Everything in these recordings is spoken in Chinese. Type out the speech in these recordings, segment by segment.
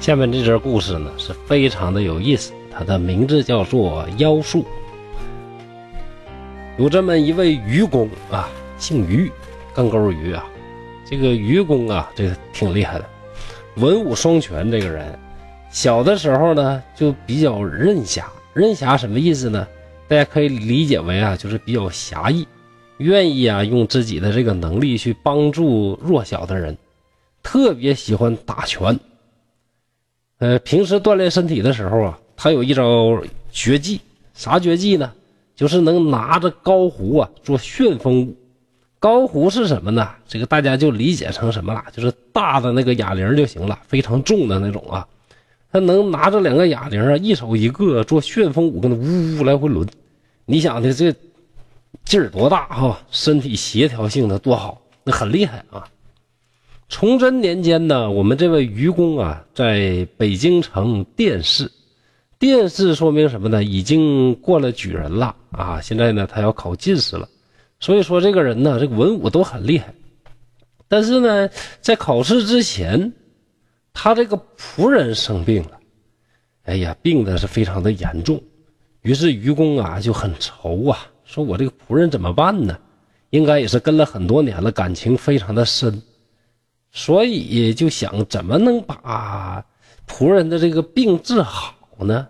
下面这则故事呢是非常的有意思，它的名字叫做《妖术》。有这么一位愚公啊，姓愚，干钩于啊。这个愚公啊，这个挺厉害的，文武双全。这个人小的时候呢，就比较任侠。任侠什么意思呢？大家可以理解为啊，就是比较侠义，愿意啊用自己的这个能力去帮助弱小的人，特别喜欢打拳。呃，平时锻炼身体的时候啊，他有一招绝技，啥绝技呢？就是能拿着高壶啊做旋风舞。高壶是什么呢？这个大家就理解成什么了？就是大的那个哑铃就行了，非常重的那种啊。他能拿着两个哑铃啊，一手一个做旋风舞，跟那呜呜来回轮。你想的这劲儿多大哈？身体协调性的多好，那很厉害啊。崇祯年间呢，我们这位愚公啊，在北京城殿试。殿试说明什么呢？已经过了举人了啊。现在呢，他要考进士了。所以说，这个人呢，这个文武都很厉害。但是呢，在考试之前。他这个仆人生病了，哎呀，病的是非常的严重，于是愚公啊就很愁啊，说我这个仆人怎么办呢？应该也是跟了很多年了，感情非常的深，所以就想怎么能把仆人的这个病治好呢？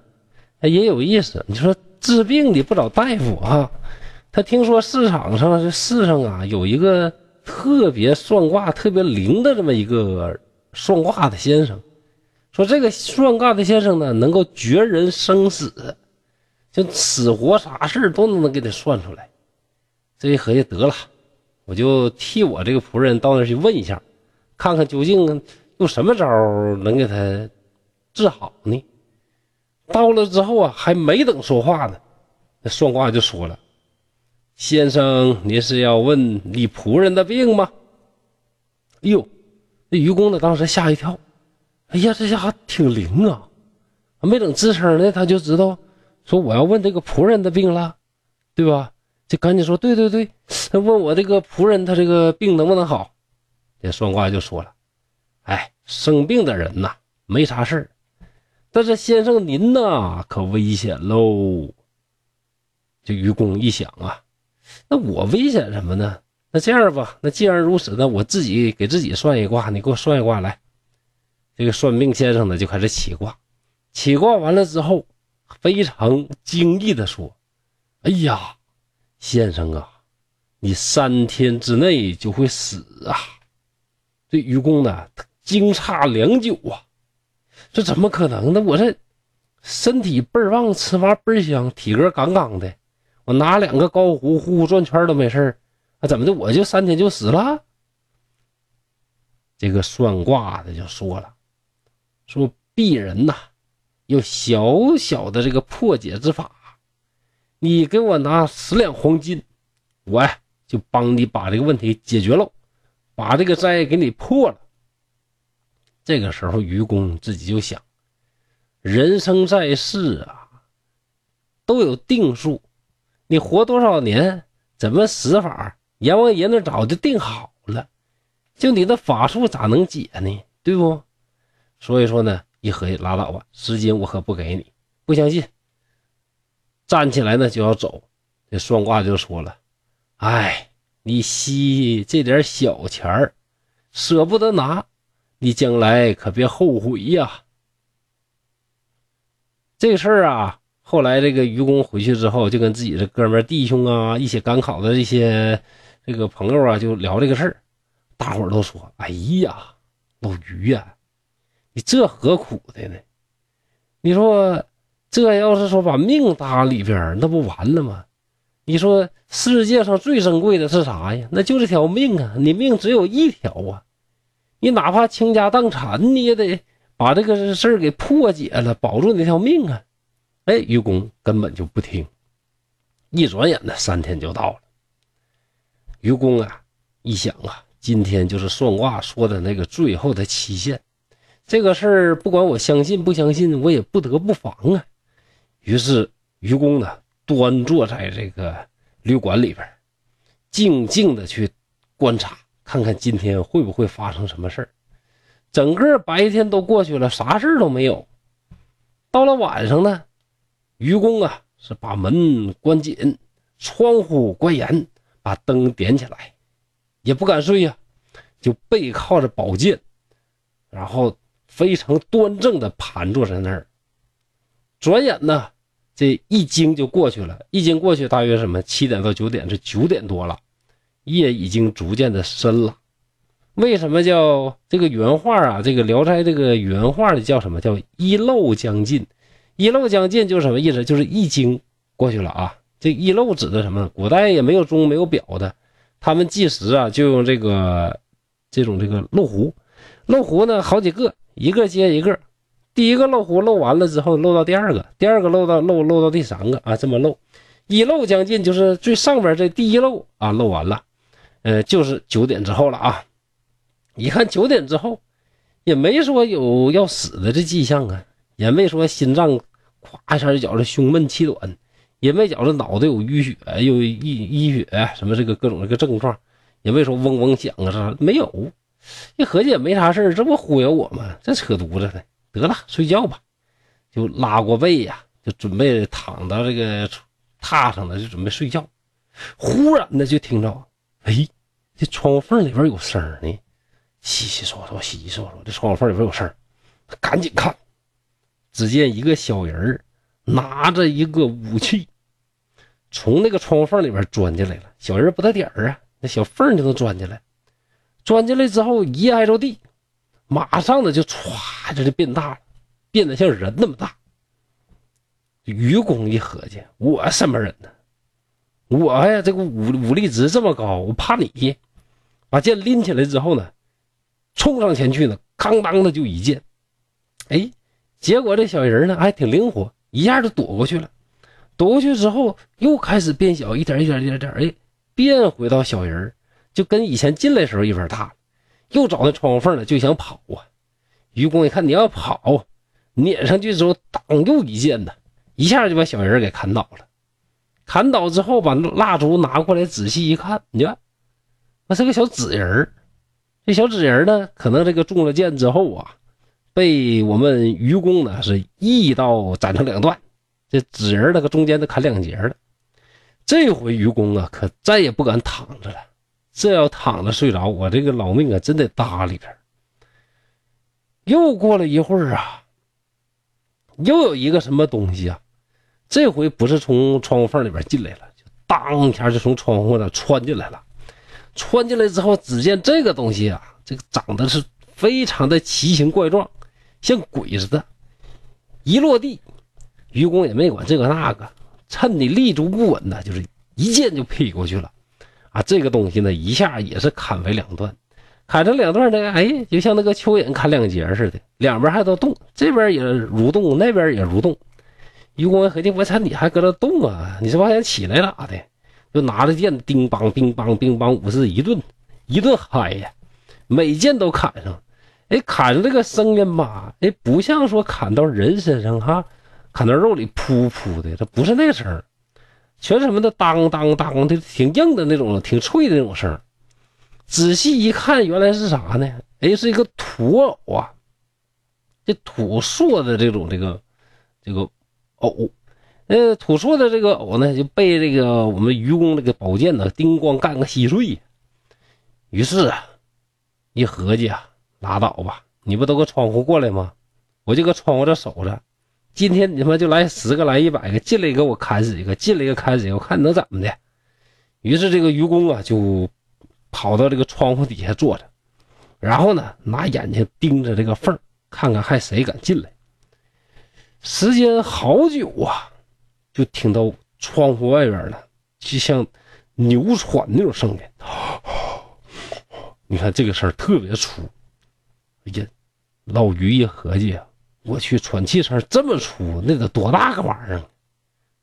也有意思。你说治病你不找大夫啊？他听说市场上这世上啊有一个特别算卦特别灵的这么一个。算卦的先生说：“这个算卦的先生呢，能够决人生死，就死活啥事都能给他算出来。”这一合计得了，我就替我这个仆人到那去问一下，看看究竟用什么招能给他治好呢？到了之后啊，还没等说话呢，那算卦就说了：“先生，您是要问你仆人的病吗？”哎呦！那愚公呢？当时吓一跳，哎呀，这家伙挺灵啊！没等吱声呢，他就知道说我要问这个仆人的病了，对吧？就赶紧说对对对，他问我这个仆人他这个病能不能好？这算卦就说了，哎，生病的人呐没啥事，但是先生您呐可危险喽。这愚公一想啊，那我危险什么呢？那这样吧，那既然如此，那我自己给自己算一卦，你给我算一卦来。这个算命先生呢就开始起卦，起卦完了之后，非常惊异的说：“哎呀，先生啊，你三天之内就会死啊！”这愚公呢惊诧良久啊，这怎么可能呢？我这身体倍儿旺，吃嘛倍儿香，体格杠杠的，我拿两个高壶呼呼转圈都没事儿。那怎么的？我就三天就死了？这个算卦的就说了，说鄙人呐，有小小的这个破解之法，你给我拿十两黄金，我呀就帮你把这个问题解决了，把这个灾给你破了。这个时候，愚公自己就想，人生在世啊，都有定数，你活多少年，怎么死法？阎王爷那早就定好了，就你的法术咋能解呢？对不？所以说呢，一合计拉倒吧，时间我可不给你。不相信，站起来呢就要走。这算卦就说了：“哎，你惜这点小钱儿，舍不得拿，你将来可别后悔呀。”这事儿啊，后来这个愚公回去之后，就跟自己的哥们弟兄啊一起赶考的这些。这个朋友啊，就聊这个事儿，大伙儿都说：“哎呀，老于呀，你这何苦的呢？你说这要是说把命搭里边，那不完了吗？你说世界上最珍贵的是啥呀？那就是条命啊！你命只有一条啊！你哪怕倾家荡产，你也得把这个事儿给破解了，保住你那条命啊！”哎，愚公根本就不听，一转眼呢，三天就到了。愚公啊，一想啊，今天就是算卦说的那个最后的期限，这个事儿不管我相信不相信，我也不得不防啊。于是愚公呢，端坐在这个旅馆里边，静静的去观察，看看今天会不会发生什么事。整个白天都过去了，啥事都没有。到了晚上呢，愚公啊是把门关紧，窗户关严，把灯点起来，也不敢睡呀，就背靠着宝剑，然后非常端正的盘坐在那儿。转眼呢，这一经就过去了，一经过去大约什么七点到九点，这九点多了，夜已经逐渐的深了。为什么叫这个原话啊？这个《聊斋》这个原话的叫什么叫一漏将近？一漏将近就是什么意思？就是一经过去了啊。这一漏指的什么？古代也没有钟没有表的，他们计时啊就用这个这种这个漏壶。漏壶呢好几个，一个接一个。第一个漏壶漏完了之后，漏到第二个，第二个漏到漏漏到第三个啊，这么漏。一漏将近就是最上边这第一漏啊，漏完了，呃，就是九点之后了啊。一看九点之后，也没说有要死的这迹象啊，也没说心脏咵一下就觉着胸闷气短，也没觉着脑袋有淤血、有淤淤血什么这个各种这个症状，也没说嗡嗡响啊啥没有。一合计也没啥事这不忽悠我吗？这扯犊子呢！得了，睡觉吧，就拉过被呀，就准备躺到这个榻上了，就准备睡觉。忽然呢，就听着，哎，这窗户缝里边有声呢。稀稀嗦嗦，稀稀嗦嗦，这窗户缝里边有声他赶紧看，只见一个小人拿着一个武器，从那个窗户缝里边钻进来了。小人不大点啊，那小缝就能钻进来。钻进来之后，一挨着地，马上呢就歘，这就变大了，变得像人那么大。愚公一合计，我什么人呢？我呀，这个武武力值这么高，我怕你？把剑拎起来之后呢？冲上前去呢，哐当的就一剑，哎，结果这小人呢还挺灵活，一下就躲过去了。躲过去之后，又开始变小，一点一点一点点，哎，变回到小人就跟以前进来时候一般大。又找那窗户缝了，就想跑啊。愚公一看你要跑，撵上去之后，当又一剑呢，一下就把小人给砍倒了。砍倒之后，把蜡烛拿过来仔细一看，你看，那是个小纸人。这小纸人呢，可能这个中了箭之后啊，被我们愚公呢是一刀斩成两段，这纸人那个中间都砍两截了。这回愚公啊，可再也不敢躺着了。这要躺着睡着，我这个老命啊，真得搭里边。又过了一会儿啊，又有一个什么东西啊，这回不是从窗户缝里边进来了，就当一下就从窗户那穿进来了。穿进来之后，只见这个东西啊，这个长得是非常的奇形怪状，像鬼似的。一落地，愚公也没管这个那个，趁你立足不稳呢，就是一剑就劈过去了。啊，这个东西呢，一下也是砍为两段，砍成两段呢，哎，就像那个蚯蚓砍两截似的，两边还都动，这边也蠕动，那边也蠕动。愚公合计，我操，你还搁这动啊？你是不想起来咋的？就拿着剑，叮梆、叮梆、叮梆，武士一顿一顿嗨呀，每剑都砍上。哎，砍上这个声音吧，哎，不像说砍到人身上哈，砍到肉里噗噗的，这不是那个声全什么的当当当的，挺硬的那种，挺脆的那种声仔细一看，原来是啥呢？哎，是一个土偶啊，这土塑的这种这个这个偶。呃，土硕的这个偶呢，就被这个我们愚公这个宝剑呢，叮咣干个稀碎。于是啊，一合计啊，拉倒吧，你不都个窗户过来吗？我就搁窗户这守着。今天你他妈就来十个，来一百个，进来一个我砍死一个，进来一个砍死一个，我看你能怎么的。于是这个愚公啊，就跑到这个窗户底下坐着，然后呢，拿眼睛盯着这个缝看看还谁敢进来。时间好久啊。就听到窗户外边呢，就像牛喘那种声音。你看这个声特别粗。哎呀，老于一合计啊，我去，喘气声这么粗，那得多大个玩意儿？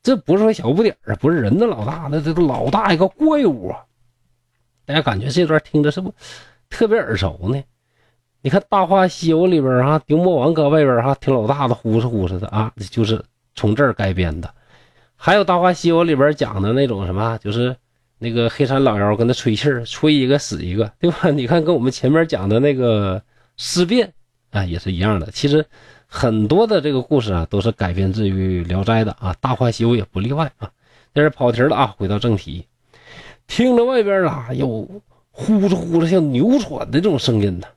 这不是说小不点儿啊，不是人的老大，那这都老大一个怪物啊！大家感觉这段听着是不特别耳熟呢？你看《大话西游》里边啊，牛魔王搁外边哈，挺老大的，呼哧呼哧的啊，就是从这儿改编的。还有《大话西游》里边讲的那种什么，就是那个黑山老妖跟他吹气儿，吹一个死一个，对吧？你看跟我们前面讲的那个尸变啊，也是一样的。其实很多的这个故事啊，都是改编自于《聊斋》的啊，《大话西游》也不例外啊。在这跑题了啊，回到正题，听着外边啊有呼哧呼哧像牛喘的这种声音呢，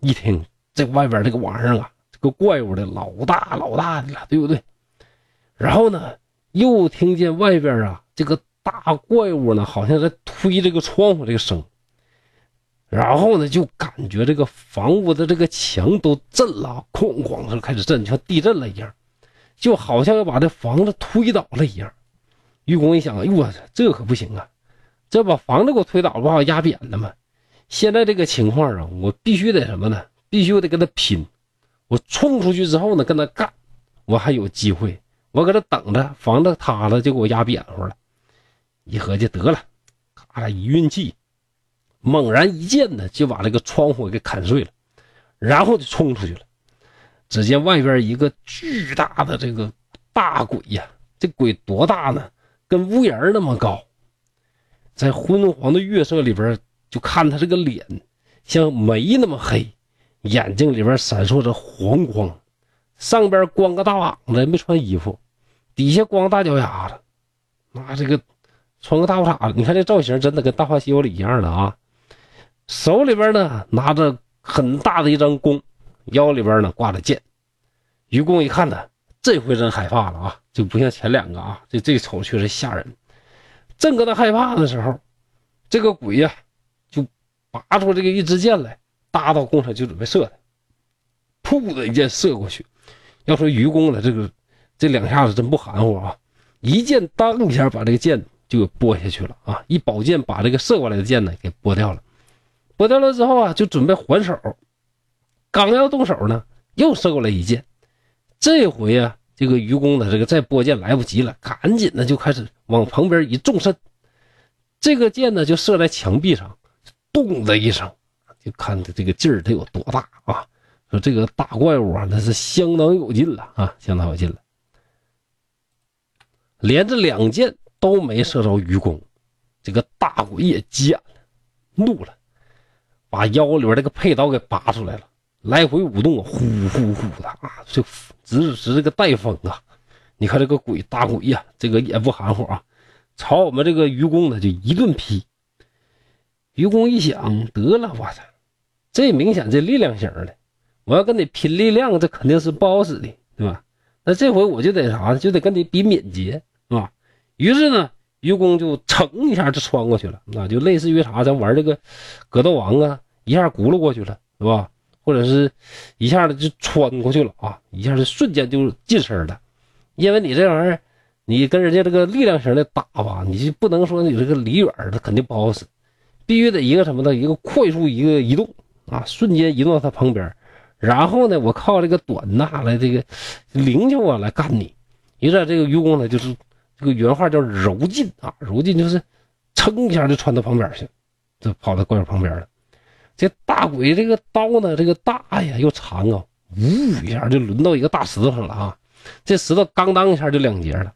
一听这外边这个玩意儿啊，这个怪物的老大老大的了，对不对？然后呢，又听见外边啊这个大怪物呢，好像在推这个窗户这个声。然后呢，就感觉这个房屋的这个墙都震了，哐哐的开始震，像地震了一样，就好像要把这房子推倒了一样。愚公一想，哎呦我这可不行啊，这把房子给我推倒了，不好压扁了吗？现在这个情况啊，我必须得什么呢？必须得跟他拼。我冲出去之后呢，跟他干，我还有机会。我搁这等着，房子塌了就给我压扁乎了。一合计得了，咔一运气。猛然一剑呢，就把这个窗户给砍碎了，然后就冲出去了。只见外边一个巨大的这个大鬼呀，这鬼多大呢？跟屋檐那么高，在昏黄的月色里边，就看他这个脸像煤那么黑，眼睛里边闪烁着黄光，上边光个大膀子，没穿衣服，底下光大脚丫子，那这个穿个大裤衩子，你看这造型真的跟《大话西游》里一样的啊。手里边呢拿着很大的一张弓，腰里边呢挂着剑。愚公一看呢，这回真害怕了啊，就不像前两个啊，这这瞅确实吓人。正搁他害怕的时候，这个鬼呀就拔出这个一支箭来，搭到弓上就准备射他。噗的一箭射过去。要说愚公的这个这两下子真不含糊啊，一箭当一下把这个箭就给拨下去了啊，一宝剑把这个射过来的箭呢给拨掉了。拨掉了之后啊，就准备还手，刚要动手呢，又射过来一箭。这回啊，这个愚公的这个再拨箭来不及了，赶紧的就开始往旁边一纵身，这个箭呢就射在墙壁上，咚的一声，就看这这个劲儿得有多大啊！说这个大怪物啊，那是相当有劲了啊，相当有劲了。连着两箭都没射着愚公，这个大鬼也急眼了，怒了。把腰里边这个佩刀给拔出来了，来回舞动，呼呼呼的啊，就直直这个带风啊！你看这个鬼大鬼呀，这个也不含糊啊，朝我们这个愚公呢就一顿劈。愚公一想，得了，我操，这明显这力量型的，我要跟你拼力量，这肯定是不好使的，对吧？那这回我就得啥，就得跟你比敏捷，是吧？于是呢。愚公就噌一下就穿过去了，那就类似于啥，咱玩这个格斗王啊，一下轱辘过去了，是吧？或者是一下子就穿过去了啊，一下子瞬间就近身了。因为你这玩意儿，你跟人家这个力量型的打吧，你就不能说你这个离远他肯定不好使，必须得一个什么的，一个快速一个移动啊，瞬间移动到他旁边，然后呢，我靠这个短呐来这个灵巧啊来干你。你这这个愚公呢，就是。这个原话叫柔劲啊，柔劲就是噌一下就穿到旁边去，就跑到怪物旁边了。这大鬼这个刀呢，这个大呀又长啊，呜一下就抡到一个大石头上了啊。这石头刚当一下就两截了。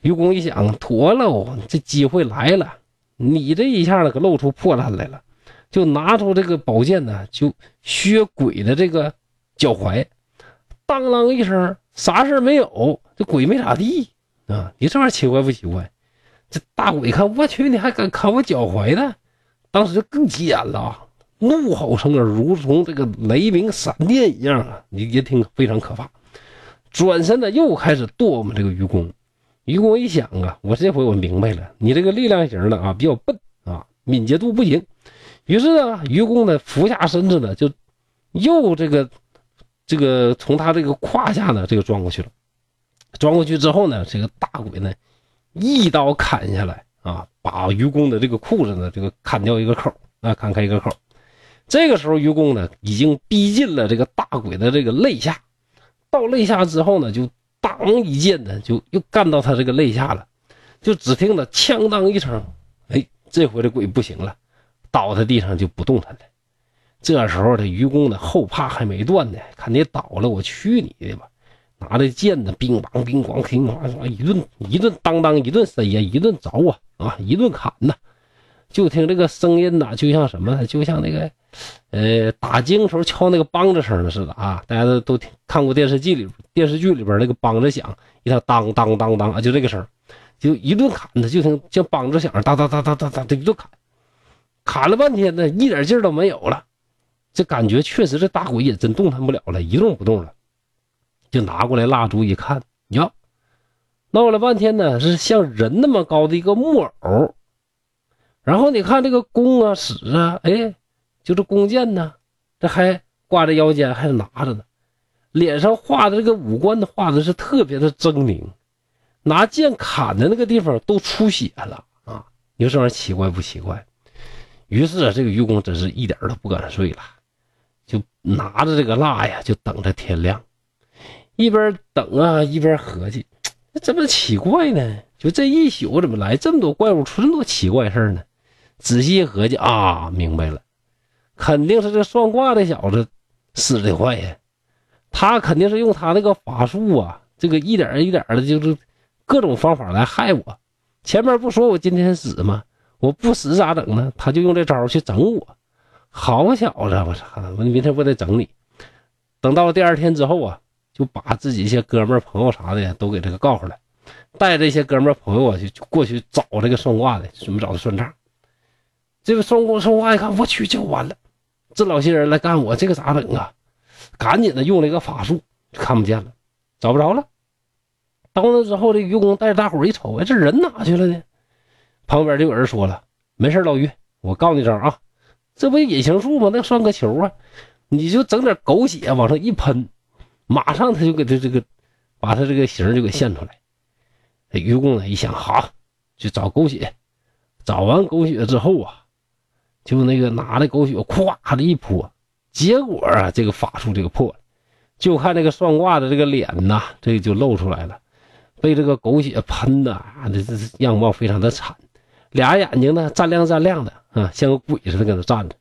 愚公一想，妥了，这机会来了，你这一下子可露出破绽来了，就拿出这个宝剑呢，就削鬼的这个脚踝，当啷一声，啥事没有，这鬼没咋地。啊，你这玩意奇怪不奇怪？这大鬼看，我去，你还敢砍我脚踝呢？当时就更急眼了，怒吼声啊，如同这个雷鸣闪电一样啊，你也听非常可怕。转身呢，又开始剁我们这个愚公。愚公一想啊，我这回我明白了，你这个力量型的啊比较笨啊，敏捷度不行。于是呢，愚公呢俯下身子呢，就又这个这个从他这个胯下呢这个钻过去了。钻过去之后呢，这个大鬼呢，一刀砍下来啊，把愚公的这个裤子呢，这个砍掉一个口啊，砍开一个口。这个时候，愚公呢已经逼近了这个大鬼的这个肋下，到肋下之后呢，就当一剑呢，就又干到他这个肋下了。就只听得枪当一声，哎，这回这鬼不行了，倒在地上就不动弹了。这时候，这愚公的后怕还没断呢，看你倒了，我去你的吧！拿着剑呢，乒乓乒乓乒乓，一顿一顿当当一顿塞呀，一顿凿啊啊，一顿砍呐。就听这个声音呐，就像什么呢？就像那个，呃，打经时候敲那个梆子声似的啊！大家都都看过电视剧里电视剧里边那个梆子响，一条当当当当啊，就这个声，就一顿砍他，就听像梆子响，当当当当当当，一顿砍，砍了半天呢，一点劲都没有了。这感觉确实，这大鬼也真动弹不了了，一动不动了。就拿过来蜡烛一看，呀，闹了半天呢，是像人那么高的一个木偶。然后你看这个弓啊、矢啊，哎，就这弓箭呢，这还挂在腰间，还拿着呢。脸上画的这个五官的画的是特别的狰狞，拿剑砍的那个地方都出血了啊！你说这玩意奇怪不奇怪？于是啊，这个愚公真是一点都不敢睡了。就拿着这个蜡呀，就等着天亮，一边等啊，一边合计，那怎么奇怪呢？就这一宿怎么来这么多怪物，出这么多奇怪事呢？仔细一合计啊，明白了，肯定是这算卦的小子使的坏呀，他肯定是用他那个法术啊，这个一点一点的，就是各种方法来害我。前面不说我今天死吗？我不死咋整呢？他就用这招去整我。好小子，我操！我明天我得整你。等到了第二天之后啊，就把自己一些哥们、朋友啥的都给这个告出来，带着一些哥们、朋友啊，就过去找这个算卦的，准备找他算账。这个孙悟空说话一看，我去，就完了！这老些人来干我，这个咋整啊？赶紧的用了一个法术，就看不见了，找不着了。到那之后，这愚公带着大伙一瞅，哎，这人哪去了呢？旁边就有人说了：“没事，老于，我告诉你招啊。”这不隐形术吗？那算个球啊！你就整点狗血往上一喷，马上他就给他这个，把他这个形就给现出来。愚公呢一想，好，去找狗血。找完狗血之后啊，就那个拿着狗血咵的一泼，结果啊，这个法术这个破了。就看那个算卦的这个脸呐，这个就露出来了，被这个狗血喷的，这这样貌非常的惨，俩眼睛呢湛亮湛亮的。啊，像个鬼似的搁那站着，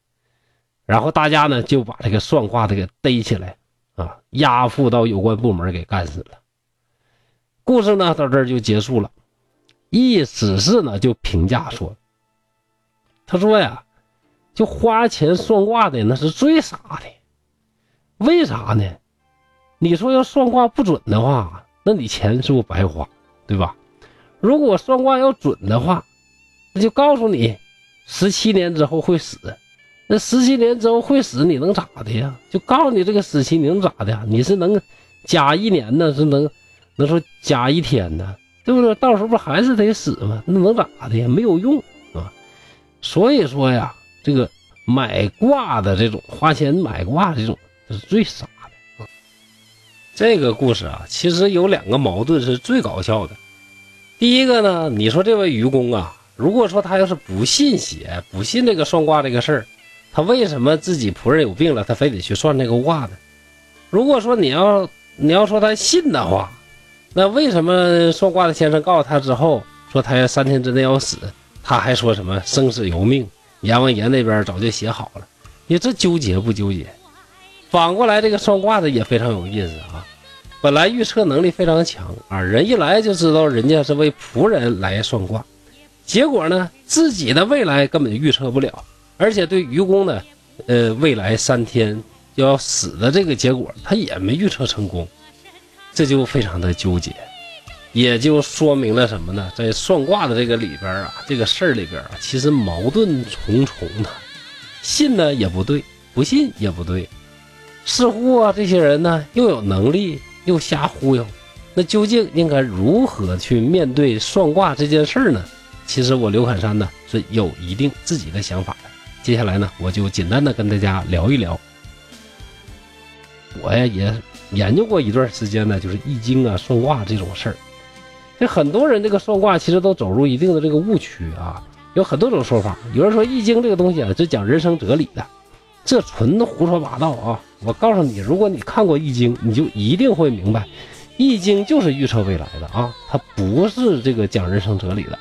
然后大家呢就把这个算卦的给逮起来，啊，押赴到有关部门给干死了。故事呢到这儿就结束了。意思是呢就评价说，他说呀，就花钱算卦的那是最傻的，为啥呢？你说要算卦不准的话，那你钱是不白花，对吧？如果算卦要准的话，那就告诉你。十七年之后会死，那十七年之后会死，你能咋的呀？就告诉你这个死期你能咋的？你是能加一年呢？是能能说加一天呢？对不对？到时候不还是得死吗？那能咋的呀？没有用啊！所以说呀，这个买卦的这种花钱买卦这种，是最傻的。这个故事啊，其实有两个矛盾是最搞笑的。第一个呢，你说这位愚公啊。如果说他要是不信邪，不信这个算卦这个事儿，他为什么自己仆人有病了，他非得去算这个卦呢？如果说你要你要说他信的话，那为什么算卦的先生告诉他之后，说他要三天之内要死，他还说什么生死由命？阎王爷那边早就写好了，你这纠结不纠结？反过来，这个算卦的也非常有意思啊，本来预测能力非常强啊，人一来就知道人家是为仆人来算卦。结果呢，自己的未来根本预测不了，而且对愚公呢，呃，未来三天就要死的这个结果，他也没预测成功，这就非常的纠结，也就说明了什么呢？在算卦的这个里边啊，这个事儿里边啊，其实矛盾重重的，信呢也不对，不信也不对，似乎啊这些人呢又有能力又瞎忽悠，那究竟应该如何去面对算卦这件事儿呢？其实我刘侃山呢是有一定自己的想法的。接下来呢，我就简单的跟大家聊一聊。我呀也研究过一段时间呢，就是易经啊、算卦这种事儿。这很多人这个算卦其实都走入一定的这个误区啊，有很多种说法。有人说易经这个东西啊，是讲人生哲理的，这纯胡说八道啊！我告诉你，如果你看过易经，你就一定会明白，易经就是预测未来的啊，它不是这个讲人生哲理的。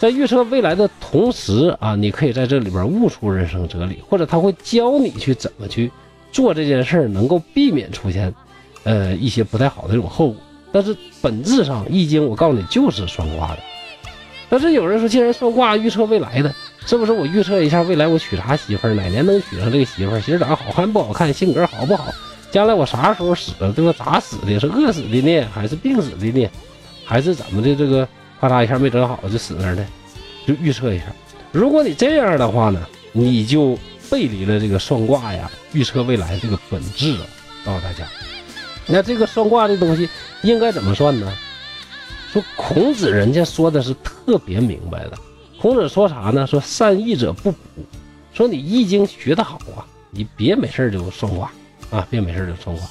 在预测未来的同时啊，你可以在这里边悟出人生哲理，或者他会教你去怎么去做这件事儿，能够避免出现，呃一些不太好的这种后果。但是本质上，易经我告诉你就是算卦的。但是有人说，既然算卦预测未来的，是不是？我预测一下未来我娶啥媳妇儿，哪年能娶上这个媳妇儿？媳妇长得好看不好看，性格好不好？将来我啥时候死，对吧？咋死的？是饿死的呢，还是病死的呢？还是怎么的？这个咔嚓一下没整好就死那儿了？就预测一下。如果你这样的话呢，你就背离了这个算卦呀，预测未来这个本质了。告诉大家，那这个算卦这东西应该怎么算呢？说孔子人家说的是特别明白的。孔子说啥呢？说善易者不卜。说你易经学得好啊，你别没事就算卦啊，别没事就算卦。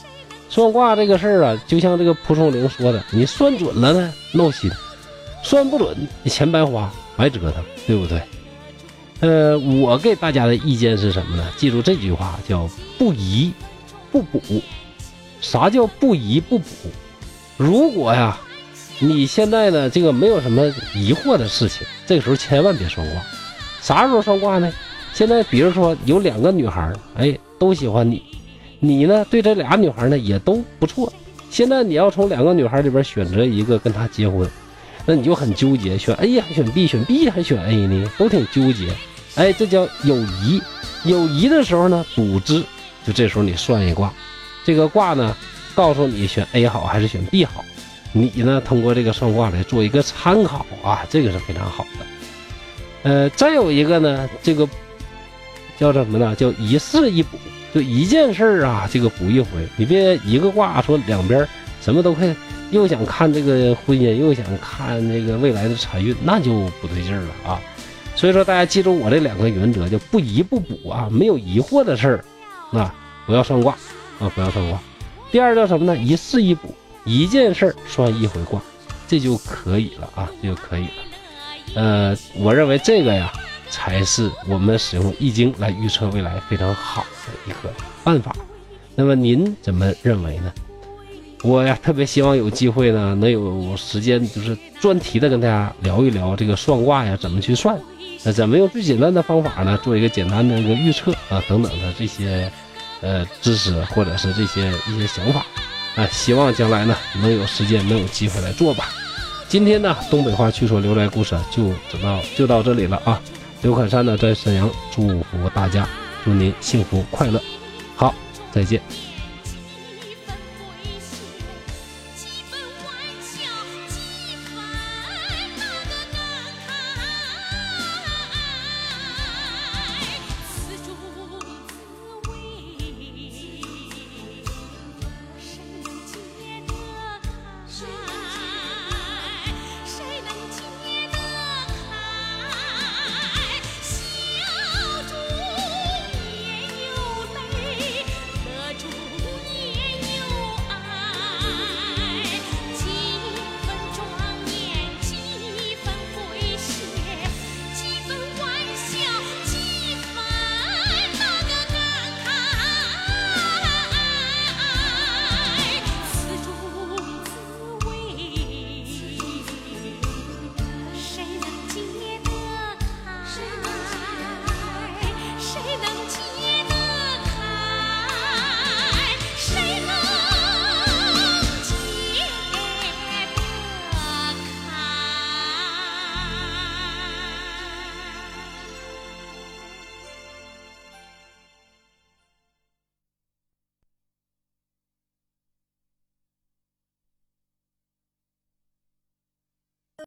算卦这个事儿啊，就像这个蒲松龄说的，你算准了呢闹心，算不准你钱白花白折腾，对不对？呃，我给大家的意见是什么呢？记住这句话，叫不疑不卜。啥叫不疑不卜？如果呀。你现在呢？这个没有什么疑惑的事情，这个时候千万别算卦。啥时候算卦呢？现在比如说有两个女孩，哎，都喜欢你，你呢对这俩女孩呢也都不错。现在你要从两个女孩里边选择一个跟她结婚，那你就很纠结，选 A 还选 B，选 B 还选 A 呢，都挺纠结。哎，这叫有疑。有疑的时候呢，卜之，就这时候你算一卦，这个卦呢告诉你选 A 好还是选 B 好。你呢？通过这个算卦来做一个参考啊，这个是非常好的。呃，再有一个呢，这个叫什么呢？叫一事一补，就一件事儿啊，这个补一回。你别一个卦说两边什么都看，又想看这个婚姻，又想看这个未来的财运，那就不对劲儿了啊。所以说，大家记住我这两个原则，叫不疑不补啊，没有疑惑的事儿，那不要算卦啊，不要算卦。第二叫什么呢？一事一补。一件事儿算一回卦，这就可以了啊，这就可以了。呃，我认为这个呀，才是我们使用易经来预测未来非常好的一个办法。那么您怎么认为呢？我呀，特别希望有机会呢，能有时间就是专题的跟大家聊一聊这个算卦呀，怎么去算，那怎么用最简单的方法呢，做一个简单的一个预测啊，等等的这些呃知识或者是这些一些想法。哎，希望将来呢能有时间，能有机会来做吧。今天呢，东北话趣说留来故事就走到就到这里了啊。刘可山呢在沈阳祝福大家，祝您幸福快乐。好，再见。